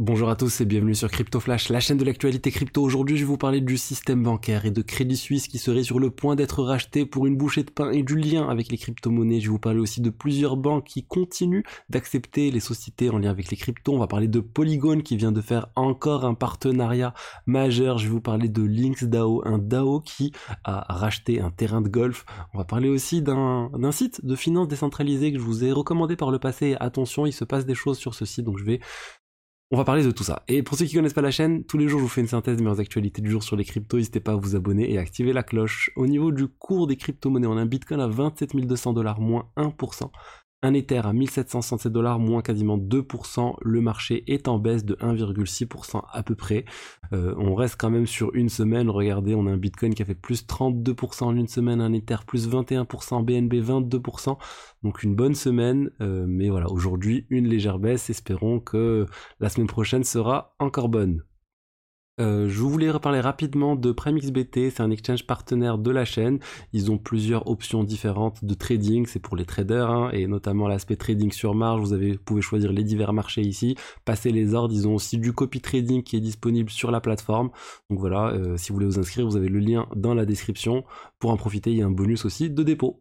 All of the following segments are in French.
Bonjour à tous et bienvenue sur Crypto Flash, la chaîne de l'actualité crypto. Aujourd'hui, je vais vous parler du système bancaire et de Crédit Suisse qui serait sur le point d'être racheté pour une bouchée de pain et du lien avec les crypto-monnaies. Je vais vous parler aussi de plusieurs banques qui continuent d'accepter les sociétés en lien avec les cryptos. On va parler de Polygon qui vient de faire encore un partenariat majeur. Je vais vous parler de Lynx DAO, un DAO qui a racheté un terrain de golf. On va parler aussi d'un site de finance décentralisée que je vous ai recommandé par le passé. Attention, il se passe des choses sur ce site, donc je vais on va parler de tout ça. Et pour ceux qui connaissent pas la chaîne, tous les jours je vous fais une synthèse des meilleures actualités du jour sur les cryptos. N'hésitez pas à vous abonner et à activer la cloche. Au niveau du cours des crypto-monnaies, on a un Bitcoin à 27 200 dollars, moins 1%. Un Ether à 1767 dollars, moins quasiment 2%. Le marché est en baisse de 1,6% à peu près. Euh, on reste quand même sur une semaine. Regardez, on a un Bitcoin qui a fait plus 32% en une semaine, un Ether plus 21%, BNB 22%. Donc une bonne semaine. Euh, mais voilà, aujourd'hui, une légère baisse. Espérons que la semaine prochaine sera encore bonne. Euh, je voulais reparler rapidement de PrimeXBT, c'est un exchange partenaire de la chaîne. Ils ont plusieurs options différentes de trading, c'est pour les traders, hein, et notamment l'aspect trading sur marge. Vous, avez, pouvez choisir les divers marchés ici, passer les ordres. Ils ont aussi du copy trading qui est disponible sur la plateforme. Donc voilà, euh, si vous voulez vous inscrire, vous avez le lien dans la description. Pour en profiter, il y a un bonus aussi de dépôt.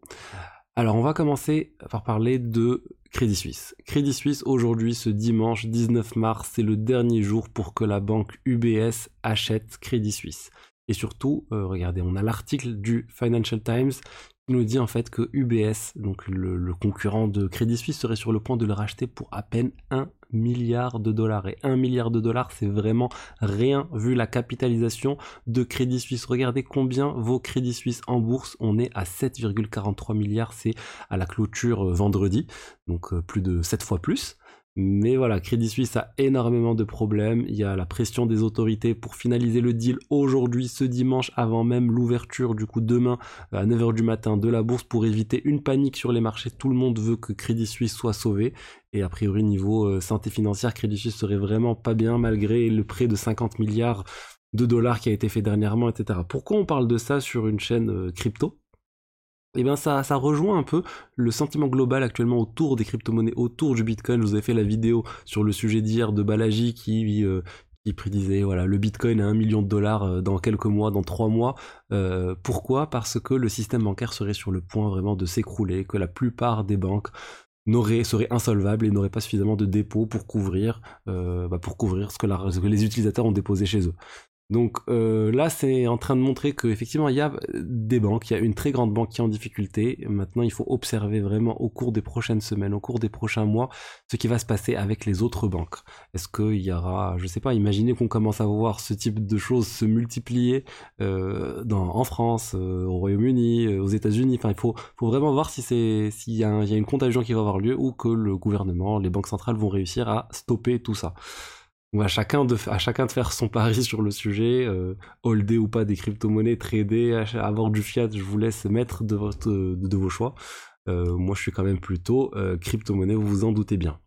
Alors on va commencer par parler de Crédit Suisse. Crédit Suisse aujourd'hui, ce dimanche 19 mars, c'est le dernier jour pour que la banque UBS achète Crédit Suisse. Et surtout, euh, regardez, on a l'article du Financial Times qui nous dit en fait que UBS, donc le, concurrent de Crédit Suisse, serait sur le point de le racheter pour à peine 1 milliard de dollars. Et 1 milliard de dollars, c'est vraiment rien vu la capitalisation de Crédit Suisse. Regardez combien vaut Crédit Suisse en bourse. On est à 7,43 milliards, c'est à la clôture euh, vendredi, donc euh, plus de 7 fois plus. Mais voilà, Crédit Suisse a énormément de problèmes. Il y a la pression des autorités pour finaliser le deal aujourd'hui, ce dimanche, avant même l'ouverture, du coup demain à 9h du matin de la bourse pour éviter une panique sur les marchés. Tout le monde veut que Crédit Suisse soit sauvé. Et a priori, niveau euh, santé financière, Crédit Suisse serait vraiment pas bien malgré le prêt de 50 milliards de dollars qui a été fait dernièrement, etc. Pourquoi on parle de ça sur une chaîne euh, crypto? Et eh bien ça, ça rejoint un peu le sentiment global actuellement autour des crypto-monnaies, autour du Bitcoin. Je vous ai fait la vidéo sur le sujet d'hier de Balaji qui, euh, qui prédisait voilà le Bitcoin à 1 million de dollars euh, dans quelques mois, dans 3 mois. Euh, pourquoi? Parce que le système bancaire serait sur le point vraiment de s'écrouler, que la plupart des banques n'auraient seraient insolvables et n'auraient pas suffisamment de dépôts pour couvrir, bah, pour couvrir ce que les utilisateurs ont déposé chez eux. Donc euh, là, c'est en train de montrer qu'effectivement, il y a des banques, il y a une très grande banque qui est en difficulté. Maintenant, il faut observer vraiment au cours des prochaines semaines, au cours des prochains mois, ce qui va se passer avec les autres banques. Est-ce qu'il y aura, je sais pas, imaginez qu'on commence à voir ce type de choses se multiplier euh, en France, euh, au Royaume-Uni, aux États-Unis. Enfin, il faut, vraiment voir si c'est s'il y, a une contagion qui va avoir lieu ou que le gouvernement, les banques centrales vont réussir à stopper tout ça à chacun de à chacun de faire son pari sur le sujet, euh, holder ou pas des crypto-monnaies, trader, avoir du fiat, je vous laisse mettre de votre de, vos choix. Euh, moi, je suis quand même plutôt euh, crypto-monnaie, vous vous en doutez bien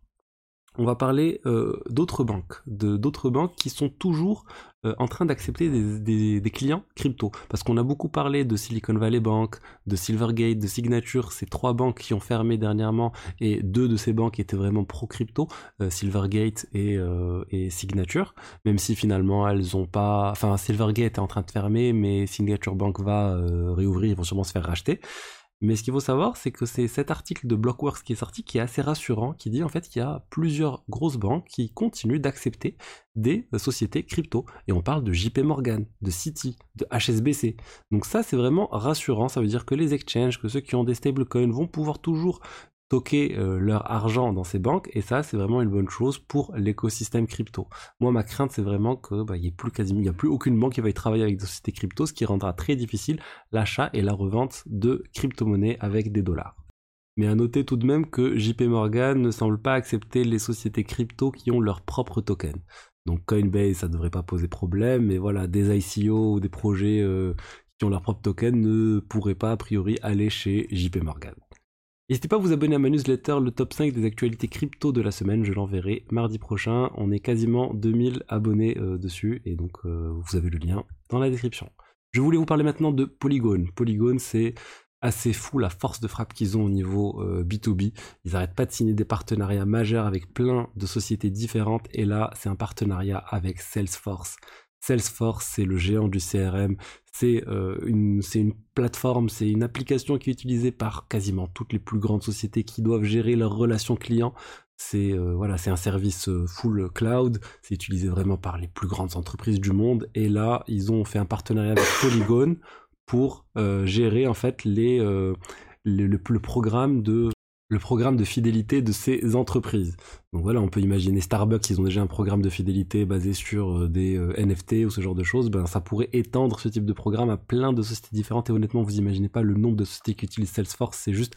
on va parler euh, d'autres banques, de d'autres banques qui sont toujours euh, en train d'accepter des, clients crypto. Parce qu'on a beaucoup parlé de Silicon Valley Bank, de Silvergate, de Signature, ces trois banques qui ont fermé dernièrement, et deux de ces banques étaient vraiment pro-crypto, euh, Silvergate et, et, Signature, même si finalement elles ont pas... Enfin, Silvergate est en train de fermer, mais Signature Bank va réouvrir, ils vont sûrement se faire racheter. Mais ce qu'il faut savoir, c'est que c'est cet article de Blockworks qui est sorti qui est assez rassurant, qui dit en fait qu'il y a plusieurs grosses banques qui continuent d'accepter des sociétés crypto. Et on parle de JP Morgan, de Citi, de HSBC. Donc ça, c'est vraiment rassurant. Ça veut dire que les exchanges, que ceux qui ont des stablecoins vont pouvoir toujours stocker euh, leur argent dans ces banques et ça c'est vraiment une bonne chose pour l'écosystème crypto. Moi ma crainte c'est vraiment que bah, il y ait plus quasiment il y a plus aucune banque qui va y travailler avec des sociétés crypto ce qui rendra très difficile l'achat et la revente de crypto-monnaies avec des dollars. Mais à noter tout de même que JP Morgan ne semble pas accepter les sociétés crypto qui ont leur propre token. Donc Coinbase, ça devrait pas poser problème, mais voilà, des ICO ou des projets euh, qui ont leur propre token ne pourraient pas a priori aller chez JP Morgan. N'hésitez pas à vous abonner à ma newsletter, le top 5 des actualités crypto de la semaine, je l'enverrai mardi prochain. On est quasiment 2000 abonnés euh, dessus et donc euh, vous avez le lien dans la description. Je voulais vous parler maintenant de Polygon. Polygon, c'est assez fou la force de frappe qu'ils ont au niveau B2B. Euh, Ils n'arrêtent pas de signer des partenariats majeurs avec plein de sociétés différentes et là c'est un partenariat avec Salesforce. Salesforce, c'est le géant du CRM, c'est euh, une, une plateforme, c'est une application qui est utilisée par quasiment toutes les plus grandes sociétés qui doivent gérer leurs relations clients. C'est euh, voilà, c'est un service full cloud, c'est utilisé vraiment par les plus grandes entreprises du monde. Et là, ils ont fait un partenariat avec Polygon pour euh, gérer en fait les, euh, le, programme de le programme de fidélité de ces entreprises. Donc voilà, on peut imaginer Starbucks, ils ont déjà un programme de fidélité basé sur euh, des NFT ou ce genre de choses, ben ça pourrait étendre ce type de programme à plein de sociétés différentes. Et honnêtement, vous imaginez pas le nombre de sociétés qui utilisent Salesforce, c'est juste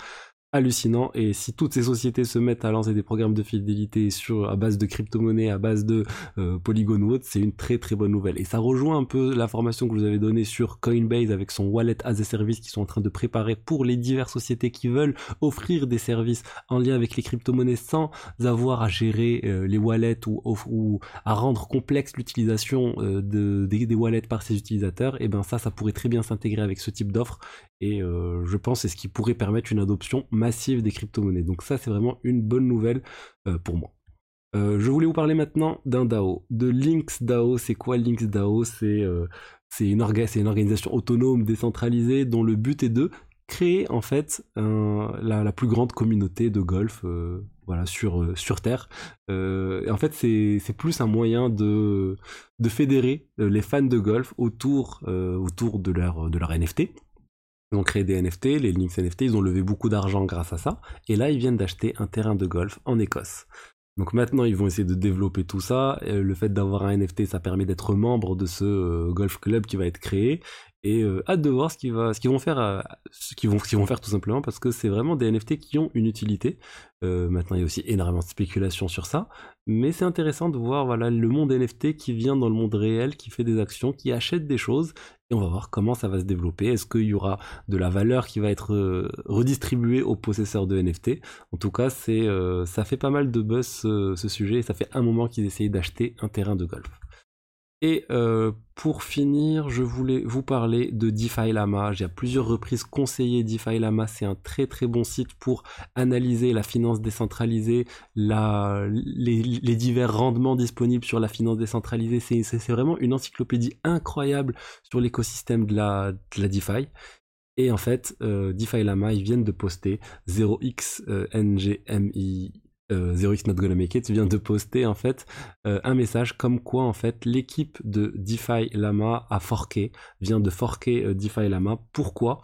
hallucinant. Et si toutes ces sociétés se mettent à lancer des programmes de fidélité sur à base de crypto-monnaies, à base de euh, Polygon ou autre, c'est une très très bonne nouvelle. Et ça rejoint un peu l'information que vous avez donnée sur Coinbase avec son wallet as a service qu'ils sont en train de préparer pour les diverses sociétés qui veulent offrir des services en lien avec les crypto-monnaies sans avoir à gérer euh, les wallets ou, à rendre complexe l'utilisation euh, de, des, wallets par ses utilisateurs. Et ben ça, ça pourrait très bien s'intégrer avec ce type d'offre. Et je pense c'est ce qui pourrait permettre une adoption massive des crypto-monnaies. Donc ça, c'est vraiment une bonne nouvelle euh, pour moi. Euh, je voulais vous parler maintenant d'un DAO, de Lynx DAO. C'est quoi Lynx DAO? C'est euh, une, une, organisation autonome, décentralisée, dont le but est de créer en fait la, plus grande communauté de golf sur, Terre. et en fait, c'est plus un moyen de, fédérer les fans de golf autour, de leur NFT. Ils ont créé des NFT, les Lynx NFT, ils ont levé beaucoup d'argent grâce à ça. Et là, ils viennent d'acheter un terrain de golf en Écosse. Donc maintenant, ils vont essayer de développer tout ça. le fait d'avoir un NFT, ça permet d'être membre de ce euh, golf club qui va être créé. Et euh, hâte de voir ce qu'ils vont faire, euh, ce qu'ils vont, ce faire tout simplement, parce que c'est vraiment des NFT qui ont une utilité. Euh, maintenant, il y a aussi énormément de spéculation sur ça, mais c'est intéressant de voir voilà le monde NFT qui vient dans le monde réel, qui fait des actions, qui achète des choses, et on va voir comment ça va se développer. Est-ce qu'il y aura de la valeur qui va être redistribuée aux possesseurs de NFT En tout cas, c'est ça fait pas mal de buzz ce sujet, et ça fait un moment qu'ils essayent d'acheter un terrain de golf. Et euh, pour finir, je voulais vous parler de DeFi Lama. J'ai à plusieurs reprises conseillé DeFi Lama. C'est un très très bon site pour analyser la finance décentralisée, les, divers rendements disponibles sur la finance décentralisée. C'est vraiment une encyclopédie incroyable sur l'écosystème de la, de la DeFi. Et en fait, euh, DeFi Lama, ils viennent de poster 0xNGMI euh, Zero X Not Gonna Make It vient de poster en fait euh, un message comme quoi en fait l'équipe de DeFi Lama a forqué, vient de forquer euh, DeFi Lama. Pourquoi?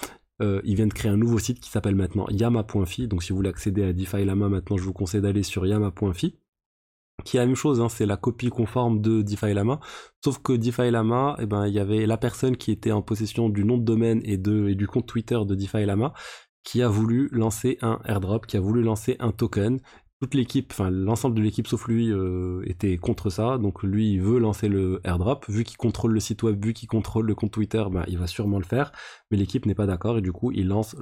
Ils viennent de créer un nouveau site qui s'appelle maintenant yama.fi. Donc si vous voulez accéder à DeFi Lama maintenant, je vous conseille d'aller sur yama.fi qui est la même chose, hein, c'est la copie conforme de DeFi Lama, sauf que DeFi Lama, eh ben, il y avait la personne qui était en possession du nom de domaine et, de, et du compte Twitter de DeFi Lama, qui a voulu lancer un airdrop, qui a voulu lancer un token, toute l'équipe, enfin l'ensemble de l'équipe sauf lui euh, était contre ça, donc lui il veut lancer le airdrop, vu qu'il contrôle le site web, vu qu'il contrôle le compte Twitter, ben, il va sûrement le faire, mais l'équipe n'est pas d'accord et du coup il lance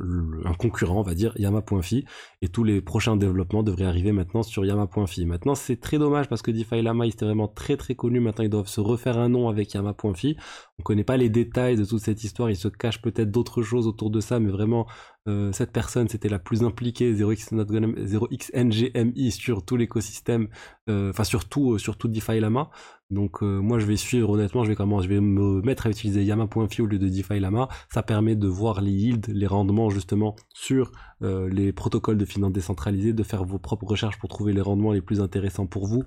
un concurrent, on va dire Yama.fi, et tous les prochains développements devraient arriver maintenant sur Yama.fi. Maintenant c'est très dommage parce que DeFi Lama il était vraiment très très connu, maintenant ils doivent se refaire un nom avec Yama.fi, on connaît pas les détails de toute cette histoire, il se cache peut-être d'autres choses autour de ça, mais vraiment euh, cette personne c'était la plus impliquée 0x, 0xNGMI sur tout l'écosystème, euh, enfin surtout euh, sur tout DeFi Lama. Donc moi je vais suivre honnêtement, je vais comment, je vais me mettre à utiliser Yama.fi au lieu de DeFi Lama. Ça permet de voir les yields, les rendements justement sur les protocoles de finance décentralisée, de faire vos propres recherches pour trouver les rendements les plus intéressants pour vous.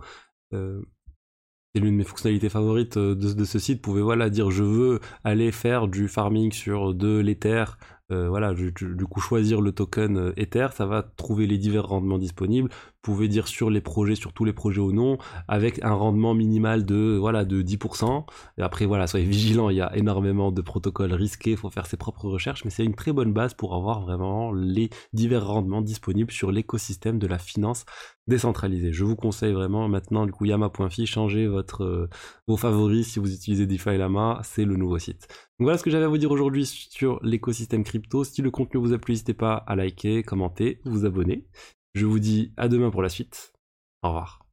c'est l'une de mes fonctionnalités favorites de, de, ce site. Vous pouvez voilà dire je veux aller faire du farming sur de l'Ether euh, voilà, du coup choisir le token euh, Ether, ça va trouver les divers rendements disponibles. Vous pouvez dire sur les projets, sur tous les projets ou non, avec un rendement minimal de voilà de 10%. Et après voilà, soyez vigilants, il y a énormément de protocoles risqués, il faut faire ses propres recherches, mais c'est une très bonne base pour avoir vraiment les divers rendements disponibles sur l'écosystème de la finance décentralisée. Je vous conseille vraiment maintenant du coup yama.fi, changez votre euh, vos favoris si vous utilisez DeFi Lama, c'est le nouveau site. Voilà ce que j'avais à vous dire aujourd'hui sur l'écosystème crypto. Si le contenu vous a plu, n'hésitez pas à liker, commenter, vous abonner. Je vous dis à demain pour la suite. Au revoir.